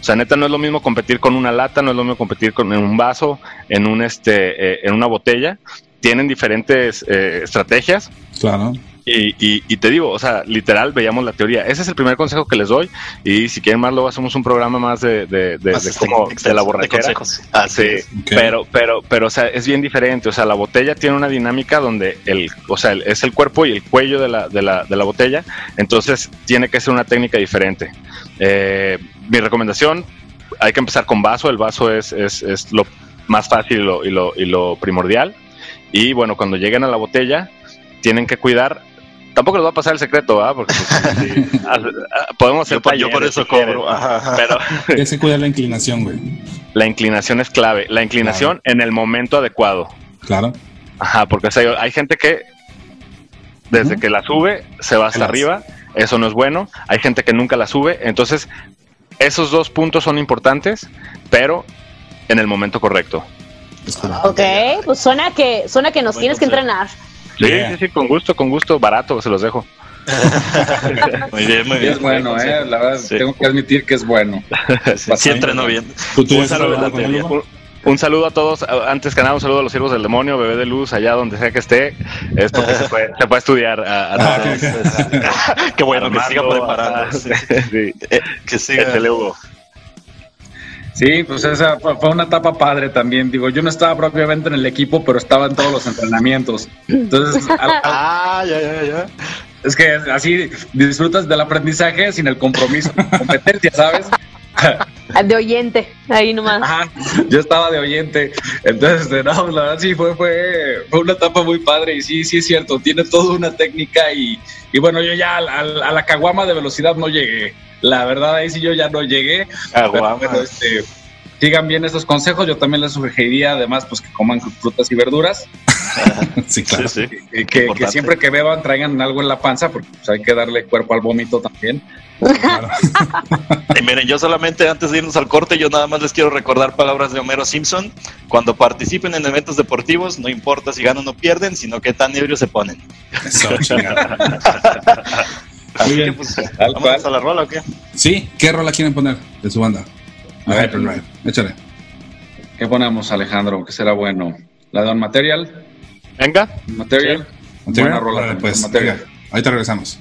o sea neta no es lo mismo competir con una lata no es lo mismo competir con en un vaso en un este eh, en una botella tienen diferentes eh, estrategias
Claro.
Y, y- y te digo, o sea, literal veíamos la teoría. Ese es el primer consejo que les doy. Y si quieren más, luego hacemos un programa más de, de, de,
Más
de
este,
cómo- de
extenso,
la borrachera.
consejos. Ah,
Sí, pero, pero, pero, o sea, es bien diferente. O sea, la botella tiene una dinámica donde el, o sea, el- es el cuerpo y el cuello de la, de la, de la botella. Entonces, tiene que ser una técnica diferente. Eh, mi recomendación, hay que empezar con vaso. El vaso es, es, es lo más fácil y lo, y lo, y lo primordial. Y bueno, cuando lleguen a la botella, tienen que cuidar. Tampoco les va a pasar el secreto, ¿ah? Porque pues, sí, <laughs> ah, ah, podemos hacer
Yo, por- yo por eso
si
cobro. Ajá, ajá. <laughs>
Pero <laughs>
que cuidar la inclinación, güey.
la inclinación es clave. La inclinación en el momento adecuado.
Claro.
Ajá, porque o sea, hay gente que desde que la sube se va hasta
Las-
arriba, eso no es bueno. Hay gente que nunca la sube, entonces esos dos puntos son importantes, pero en el momento correcto.
Ok, pues suena que, suena que nos tienes que entrenar.
Sí,
Yeah.
sí, sí, con gusto, con gusto, barato, se los dejo. <laughs>
Muy bien, muy bien.
es bueno. ¿eh? La verdad,
Sí.
tengo que admitir que es bueno.
Sí, entrenó bien.
¿Tú,
Un saludo,
hablando con él, Hugo?
un, un saludo a todos, a- antes que nada un saludo a los siervos del demonio, bebé de luz, allá donde sea que esté, es porque se puede, se puede estudiar a, a
Ah,
todos. <laughs>
Qué bueno que siga preparando. sí. <laughs>
sí.
Eh, que siga.
Hugo.
Sí, pues esa fue una etapa padre también. Digo, yo no estaba propiamente en el equipo, pero estaba en todos los entrenamientos. Entonces, <laughs> al- al-
Ah, ya, ya, ya.
es que así disfrutas del aprendizaje sin el compromiso, competencia, ¿sabes?
De oyente, ahí nomás.
Ajá, yo estaba de oyente. Entonces, no, la verdad sí fue, fue, fue una etapa muy padre y sí, sí es cierto, tiene toda una técnica y, y bueno, yo ya al- al- a, la caguama de velocidad no llegué. La verdad ahí sí yo ya no llegué. Pero,
Aguama.
bueno, este, sigan bien esos consejos. Yo también les sugeriría, además, pues que coman frutas y verduras. <laughs>
sí, claro.
Que, siempre que beban traigan algo en la panza, porque pues, hay que darle cuerpo al vómito también. <laughs>
y miren, yo solamente antes de irnos al corte, yo nada más les quiero recordar palabras de Homero Simpson. Cuando participen en eventos deportivos, no importa si ganan o pierden, sino que tan ebrios se ponen. Eso, <laughs> Así que pues, ¿vamos a la rola o qué?
Sí, ¿qué rola quieren poner de su banda?
A ver, échale. ¿Qué ponemos, Alejandro? Que será bueno. ¿La de Material?
Venga.
Material.
Buena rola. pues, material. ahorita regresamos.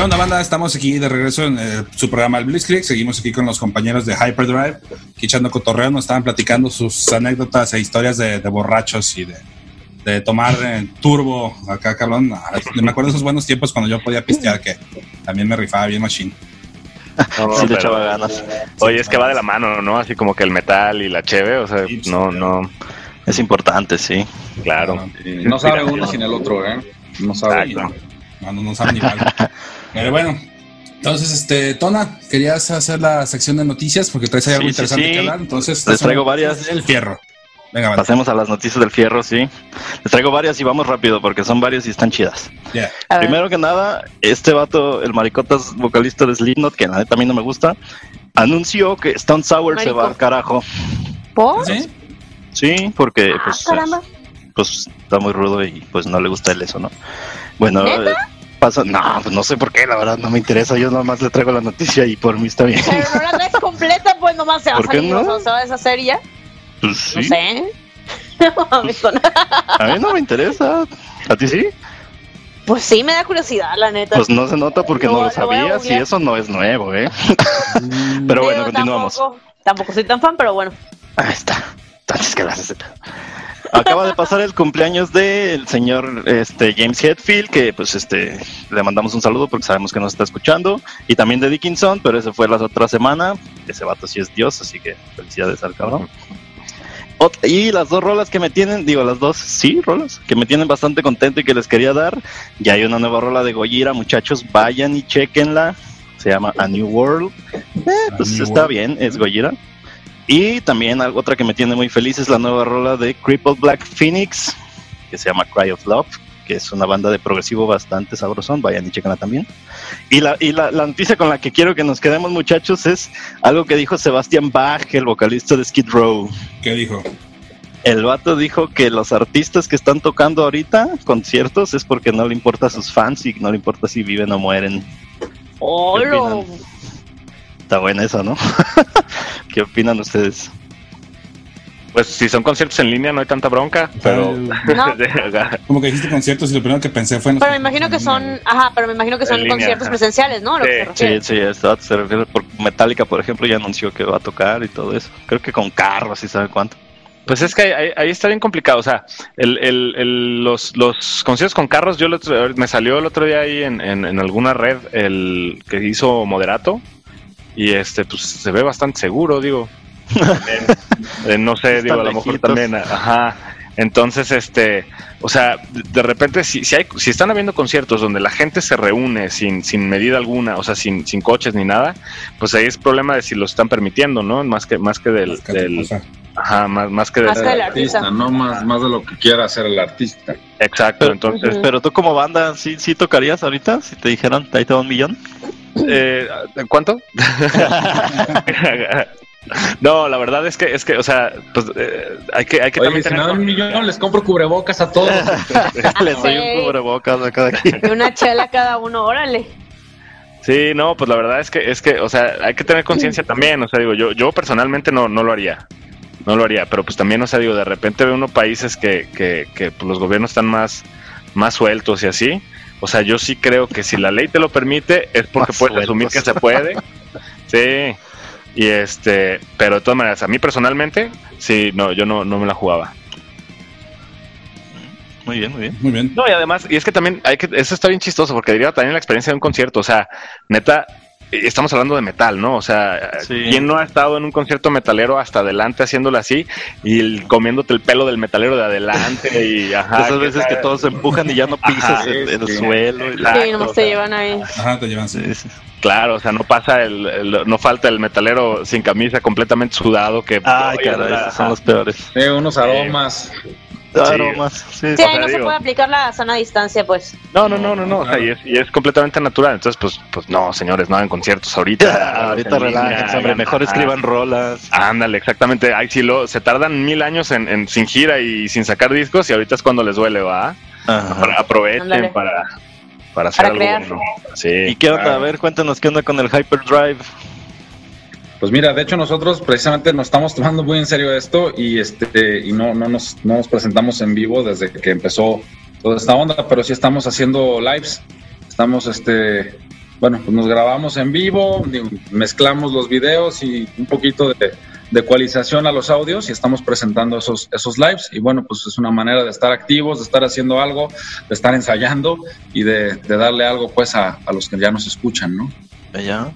¿Qué onda, banda? Estamos aquí de regreso en eh, su programa El Blitzkrieg. Seguimos aquí con los compañeros de Hyperdrive, aquí echando cotorreo. Nos estaban platicando sus anécdotas e historias de, de borrachos y de, de tomar eh, turbo acá, cabrón. Ah, Me acuerdo de esos buenos tiempos cuando yo podía pistear, que también me rifaba bien machine.
No,
Sí,
pero-
echaba ganas.
Oye, es que va de la mano, ¿no? Así como que el metal y la cheve, o sea,
Sí, pues,
no, no,
Es importante, sí.
claro.
No sabe uno sin el otro, ¿eh? No sabe.
Exacto.
No, no, no saben igual. <laughs> Pero bueno, entonces, este, Tona, querías hacer la sección de noticias porque traes ahí algo
Sí,
interesante
sí.
que hablar. Entonces,
Les traigo varias.
El fierro. Venga, vale.
Pasemos a las noticias del fierro, sí. Les traigo varias y vamos rápido porque son varias y están chidas. Primero que nada, este vato, el maricotas vocalista de Slipknot, que la neta a mí no me gusta, anunció que Stone Sour se va al carajo.
¿Por?
¿Sí?
Sí, porque
Ah,
pues, pues está muy rudo y pues no le gusta el eso, ¿no? Bueno,
¿Neta?
eh, pasa, no, pues no sé por qué, la verdad no me interesa, yo nomás le traigo la noticia y por mí está bien.
Pero no la traes completa, pues nomás se va a
¿Por qué
salir,
no?
o sea, se va a deshacer ya.
Pues sí,
sé. <laughs> No con-
a mí no me interesa. ¿A ti sí?
Pues sí, me da curiosidad, la neta.
Pues no se nota porque no lo sabías y eso no es nuevo, ¿eh? Pero bueno, continuamos.
Tampoco, tampoco soy tan fan, pero bueno.
Ahí está. Entonces, ¿qué vas a hacer? Acaba de pasar el cumpleaños del señor este, James Hetfield, que pues este le mandamos un saludo porque sabemos que nos está escuchando, y también de Dickinson, pero ese fue la otra semana. Ese vato sí es Dios, así que felicidades al cabrón. Ot- y las dos rolas que me tienen, digo las dos, sí, rolas, que me tienen bastante contento y que les quería dar. Ya hay una nueva rola de Gojira, muchachos, vayan y chequenla. Se llama A New World. Eh, pues está bien, es Gojira. Y también algo- otra que me tiene muy feliz es la nueva rola de Crippled Black Phoenix, que se llama Cry of Love, que es una banda de progresivo bastante sabrosón, vayan y chequenla también. Y, la, y la, la noticia con la que quiero que nos quedemos muchachos es algo que dijo Sebastián Bach, el vocalista de Skid Row.
¿Qué dijo?
El vato dijo que los artistas que están tocando ahorita conciertos es porque no le importa a sus fans y no le importa si viven o mueren.
¡Hola!
Está buena esa, ¿no? <laughs> ¿Qué opinan ustedes?
Pues si son conciertos en línea no hay tanta bronca, pero... <laughs>
No. <laughs>
Como que dijiste conciertos y lo primero que pensé fue en
Pero me imagino que son, ajá, pero me imagino que son
línea,
conciertos
ajá.
presenciales, ¿no? A Lo que
Sí,
se
Sí, sí, se refiere por Metallica, por ejemplo, ya anunció que va a tocar y todo eso. Creo que con carros y sabe cuánto.
Pues es que ahí, ahí- ahí está bien complicado. O sea, el, el- el- los, los conciertos con carros, yo el otro- me salió el otro día ahí en, en- en alguna red el que hizo Moderato. Y este, pues se ve bastante seguro, digo. También, eh, no sé,
Están
digo, a lo mejor
lejitos.
también, ajá. Entonces, este, o sea, de, repente, si, si, hay, si están habiendo conciertos donde la gente se reúne sin, sin medida alguna, o sea, sin, sin coches ni nada, pues ahí es problema de si lo están permitiendo, ¿no? Más que, más que del, del ajá, más, más que del,
que
El artista,
artista.
no más, más de lo que quiera hacer el artista.
exacto.
Pero-
Entonces.
Pero tú como banda, ¿sí, sí tocarías ahorita? Si te dijeran, ahí te va un millón.
Eh, ¿Cuánto? <laughs> no, la verdad es que, es que, o sea, pues eh, hay que, hay que
Oye,
también
si me
tener
dan un millón, les compro cubrebocas a todos. <laughs>
Les doy un cubrebocas a cada quien.
Y una chela cada uno, órale.
Sí, no, pues la verdad es que, es que, o sea, hay que tener conciencia <clears throat> también, o sea, digo, yo, yo personalmente no, no lo haría, no lo haría, pero pues también, o sea, digo, de repente ve uno países que, que, que pues, los gobiernos están más, más sueltos y así, o sea, yo sí creo que si la ley te lo permite es porque
Más
puedes asumir que se puede, sí, y este, pero de todas maneras, a mí personalmente, sí, no, yo no, no me la jugaba.
Muy bien, muy bien.
Muy bien.
No, y además, y es que también hay que, eso está bien chistoso, porque diría también la experiencia de un concierto, o sea, neta, estamos hablando de metal, ¿no? O sea,
Sí.
¿quién no ha estado en un concierto metalero hasta adelante haciéndolo así y el- comiéndote el pelo del metalero de adelante y <laughs> ajá?
Esas veces que todos se empujan y ya no pisas
Ajá,
el, el
sí.
suelo. y-
Exacto,
Sí, nomás
o
te llevan ahí.
Ajá, te llevan. Sí.
Sí, sí.
Claro, o sea, no pasa el, el- no falta el metalero sin camisa, completamente sudado, que
Ay, caray, esos son los peores.
Eh, unos aromas.
Aromas. Sí,
Sí, ahí no se puede aplicar la sana distancia, pues.
No, no, no, no, no, o sea, y es, y es completamente natural, entonces, pues, pues no, señores, no hagan conciertos ahorita. <laughs>
ahorita relájense, hombre. Mejor escriban rolas.
Ándale, exactamente. Ay, sí, lo, se tardan mil años en, en- sin gira y sin sacar discos y ahorita es cuando les duele, ¿va?
Ajá.
Apro- Aprovechen para, para hacer
Para
algo
crear.
bueno. Sí.
¿Y qué onda? A ver, cuéntanos qué onda con el Hyperdrive.
Pues mira, de hecho nosotros precisamente nos estamos tomando muy en serio esto y este y no, no, nos, no nos presentamos en vivo desde que empezó toda esta onda, pero sí estamos haciendo lives. Estamos este bueno, pues nos grabamos en vivo, mezclamos los videos y un poquito de, ecualización a los audios y estamos presentando esos, esos lives. Y bueno, pues es una manera de estar activos, de estar haciendo algo, de estar ensayando y de, darle algo pues a, a los que ya nos escuchan, ¿no?
Ya.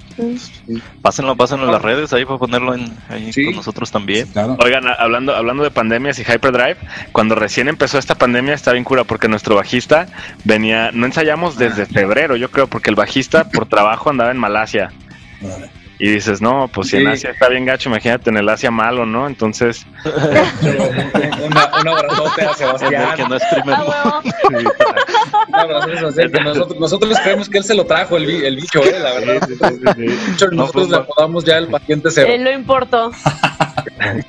Pásenlo, pásenlo en las redes, ahí para ponerlo en, ahí con nosotros también.
Oigan, hablando, hablando de pandemias y Hyperdrive, cuando recién empezó esta pandemia estaba bien cura porque nuestro bajista venía, no ensayamos desde ah. febrero, yo creo, porque el bajista por trabajo andaba en Malasia. Y dices, no, pues si en Asia está bien gacho, imagínate en el Asia malo, ¿no? Entonces. <laughs>
una, un abrazote a Sebastián. Que no es primero. <laughs> un abrazote a Sebastián. nosotros, nosotros, creemos que él se lo trajo, el, el bicho, ¿eh? La verdad. nosotros le apodamos ya el paciente cero.
Él lo importó. <laughs>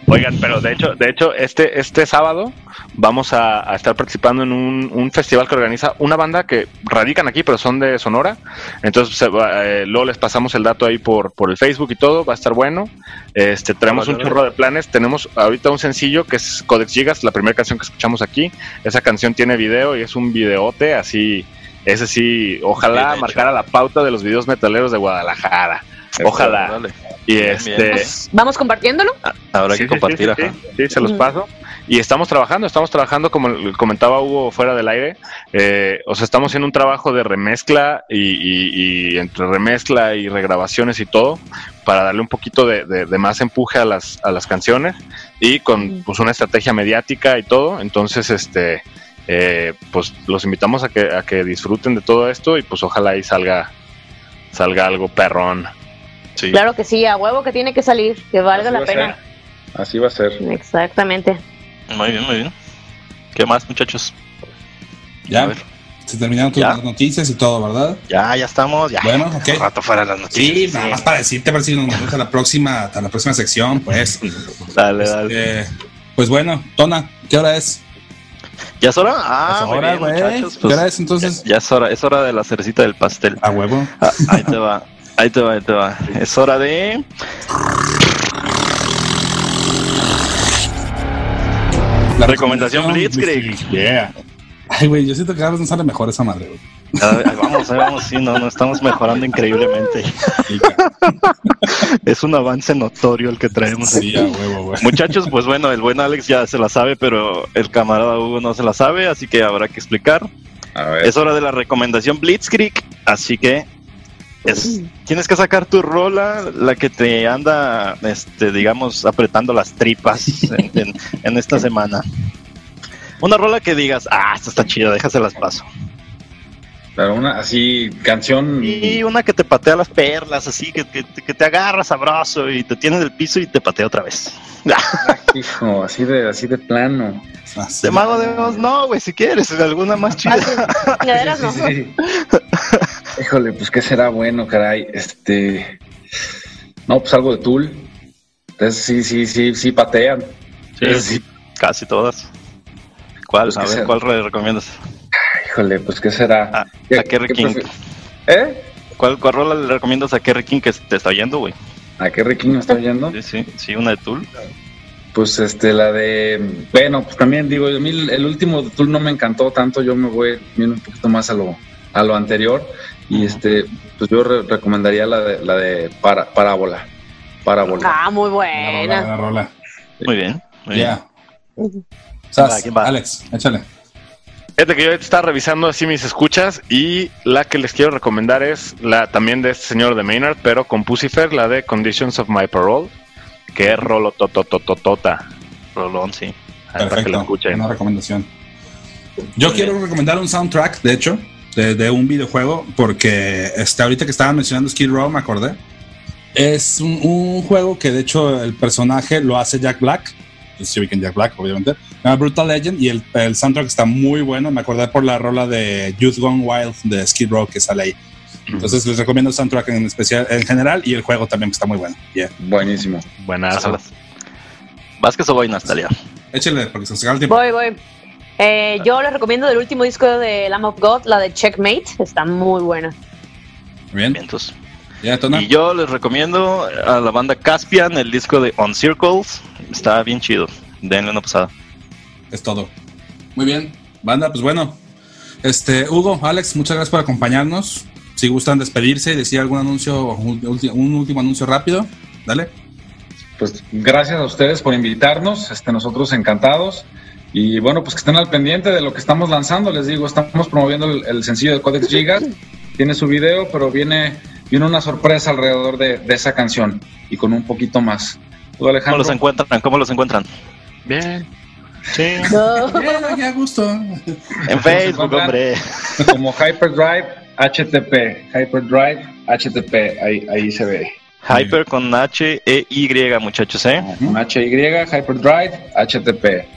Oigan, pero de hecho, de hecho, este, este sábado vamos a, estar participando en un, festival que organiza una banda que radican aquí, pero son de Sonora. Entonces, eh, luego les pasamos el dato ahí por, por el Facebook y todo, va a estar bueno. Este, tenemos un chorro de planes. Tenemos ahorita un sencillo que es Codex Gigas, la primera canción que escuchamos aquí. Esa canción tiene video y es un videote así. Ese sí, ojalá marcara la pauta de los videos metaleros de Guadalajara. Ojalá. Y este.
¿Vamos compartiéndolo?
Habrá que compartir,
sí, sí, se los paso. Y estamos trabajando, estamos trabajando, como comentaba Hugo fuera del aire, eh, o sea, estamos haciendo un trabajo de remezcla y, entre remezcla y regrabaciones y todo, para darle un poquito de, más empuje a las, a las canciones y con pues, una estrategia mediática y todo. Entonces, este, eh, pues los invitamos a que, a que disfruten de todo esto y pues ojalá ahí salga, salga algo perrón.
Claro que sí, a huevo que tiene que salir, que valga la pena.
Así va a ser.
Exactamente.
Muy bien, muy bien. ¿Qué más, muchachos?
Ya. Se terminaron todas las noticias y todo, ¿verdad?
Ya, ya estamos. Ya.
Bueno, ok. Un
rato fuera las noticias.
Sí, nada más para decirte, para si nos vemos a la próxima, a la próxima sección, pues. <laughs>
dale, este, dale.
Pues bueno, Tona, ¿qué hora es?
¿Ya es hora? Ah,
es hora, güey.
Pues, ¿Qué hora es entonces? Ya, es hora, es hora de la cerecita del pastel.
A huevo.
Ah, ahí te va. <laughs> Ahí te va, ahí te va. Es hora de. La recomendación Blitzkrieg.
Yeah. Ay, güey, yo siento que cada vez nos sale mejor esa madre, güey.
vamos, ahí vamos, sí, no, no estamos mejorando increíblemente. es un avance notorio el que traemos.
Sí, a huevo, güey.
Muchachos, pues bueno, el buen Alex ya se la sabe, pero el camarada Hugo no se la sabe, así que habrá que explicar. A ver. Es hora de la recomendación Blitzkrieg, así que tienes que sacar tu rola, la que te anda, este, digamos, apretando las tripas en, esta semana. Una rola que digas, ah, esta está chida, déjaselas paso.
Pero una así, canción.
Y una que te patea las perlas, así, que, que, te agarra sabroso y te tiene del piso y te patea otra vez. <laughs>
hijo, así de, así de plano.
de mago de voz, no, güey, si quieres, alguna más chida. <laughs>
Híjole, pues qué será bueno, caray. Este. No, pues algo de Tool. Entonces sí, sí, sí, sí patean.
Sí, casi todas. ¿Cuál? Pues, a ver, ¿cuál recomiendas?
Híjole, pues qué será.
Ah, a Kerry King.
¿Eh?
¿Cuál, ¿Cuál rola le recomiendas a Kerry King que te está oyendo, güey?
¿A Kerry King me está oyendo?
Sí, sí, sí, una de Tool.
Pues este, la de. Bueno, pues también digo, a mí el último de Tool no me encantó tanto, yo me voy viendo un poquito más a lo, a lo anterior. Y este, pues yo recomendaría la de, la de para, Parábola. Parábola.
Ah, muy buena.
Muy bien, muy bien.
Alex, échale.
Fíjate que yo estaba revisando así mis escuchas y la que les quiero recomendar es la también de este señor de Maynard, pero con Pucifer, la de Conditions of My Parole, que es rolo totototota.
Rolón, sí.
Perfecto, una recomendación. Yo quiero recomendar un soundtrack, de hecho, de, un videojuego, porque este, ahorita que estaban mencionando Skid Row, me acordé. Es un, juego que de hecho el personaje lo hace Jack Black. Si en Jack Black, obviamente. Brutal Legend y el, el, soundtrack está muy bueno. Me acordé por la rola de Youth Gone Wild de Skid Row que sale ahí. Entonces les recomiendo el soundtrack en especial, en general, y el juego también está muy bueno.
Buenísimo.
Buenas. ¿Vázquez o voy, Natalia?
Échale, porque se nos el tiempo.
Voy, voy. Eh, yo les recomiendo del último disco de Lamb of God, la de Checkmate. Está muy buena.
Bien.
entonces. y yo les recomiendo a la banda Caspian el disco de On Circles. Está bien chido. Denle una pasada.
Es todo. Muy bien. Banda, pues bueno. Este, Hugo, Alex, muchas gracias por acompañarnos. si gustan despedirse y decir algún anuncio, un último anuncio rápido, dale.
Pues gracias a ustedes por invitarnos, este, nosotros encantados. Y bueno, pues que estén al pendiente de lo que estamos lanzando. Les digo, estamos promoviendo el, sencillo de Codex Gigas. Tiene su video, pero viene, viene una sorpresa alrededor de, esa canción y con un poquito más.
¿Cómo los encuentran? ¿Cómo los encuentran?
Bien. Sí.
ya gusto.
En Facebook, hombre. <laughs>
Como Hyperdrive HTTP. Hyperdrive HTTP. Ahí, ahí se ve.
Hyper con H E Y, muchachos, ¿eh?
H Y, Hyperdrive HTTP.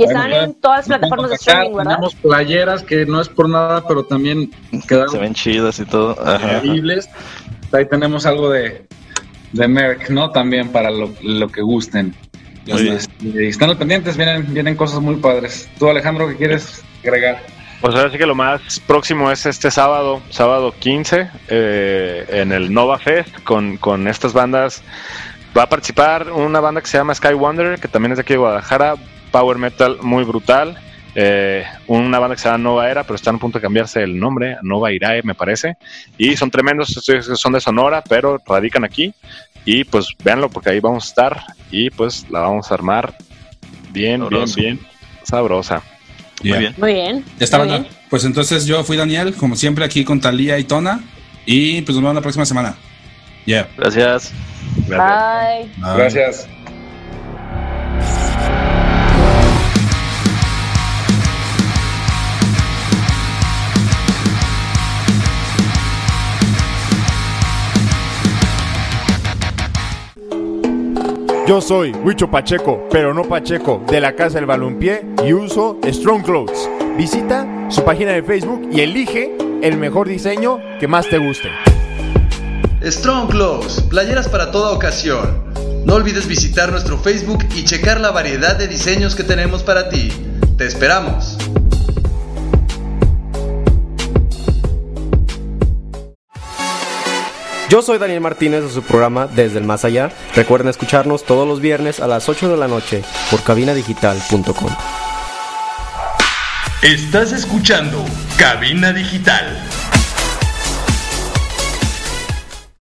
Y están en todas las plataformas de streaming, ¿verdad?
Tenemos playeras que no es por nada, pero también quedaron.
Se ven chidas y todo.
Increíbles. Ahí tenemos algo de, de Merck, ¿no? También para lo, que gusten. Y están al pendientes, vienen, vienen cosas muy padres. ¿Tú, Alejandro, qué quieres agregar?
Pues ahora sí que lo más próximo es este sábado, sábado 15, eh, en el Nova Fest, con, con estas bandas. Va a participar una banda que se llama Sky Wonder, que también es de aquí de Guadalajara power metal muy brutal. Eh, una banda que se llama Nova Era, pero están a punto de cambiarse el nombre, Nova Irae me parece. Y son tremendos, son de Sonora, pero radican aquí. Y pues véanlo porque ahí vamos a estar y pues la vamos a armar bien, bien, bien sabrosa.
Muy bien. Muy bien.
Pues entonces yo fui Daniel, como siempre aquí con Talía y Tona. Y pues nos vemos la próxima semana.
Yeah. Gracias.
Bye.
Gracias.
Yo soy Huicho Pacheco, pero no Pacheco, de la Casa del Balompié y uso Strong Clothes. Visita su página de Facebook y elige el mejor diseño que más te guste.
Strong Clothes, playeras para toda ocasión. No olvides visitar nuestro Facebook y checar la variedad de diseños que tenemos para ti. Te esperamos.
Yo soy Daniel Martínez de su programa Desde el Más Allá. Recuerden escucharnos todos los viernes a las 8 de la noche por cabinadigital.com.
Estás escuchando Cabina Digital.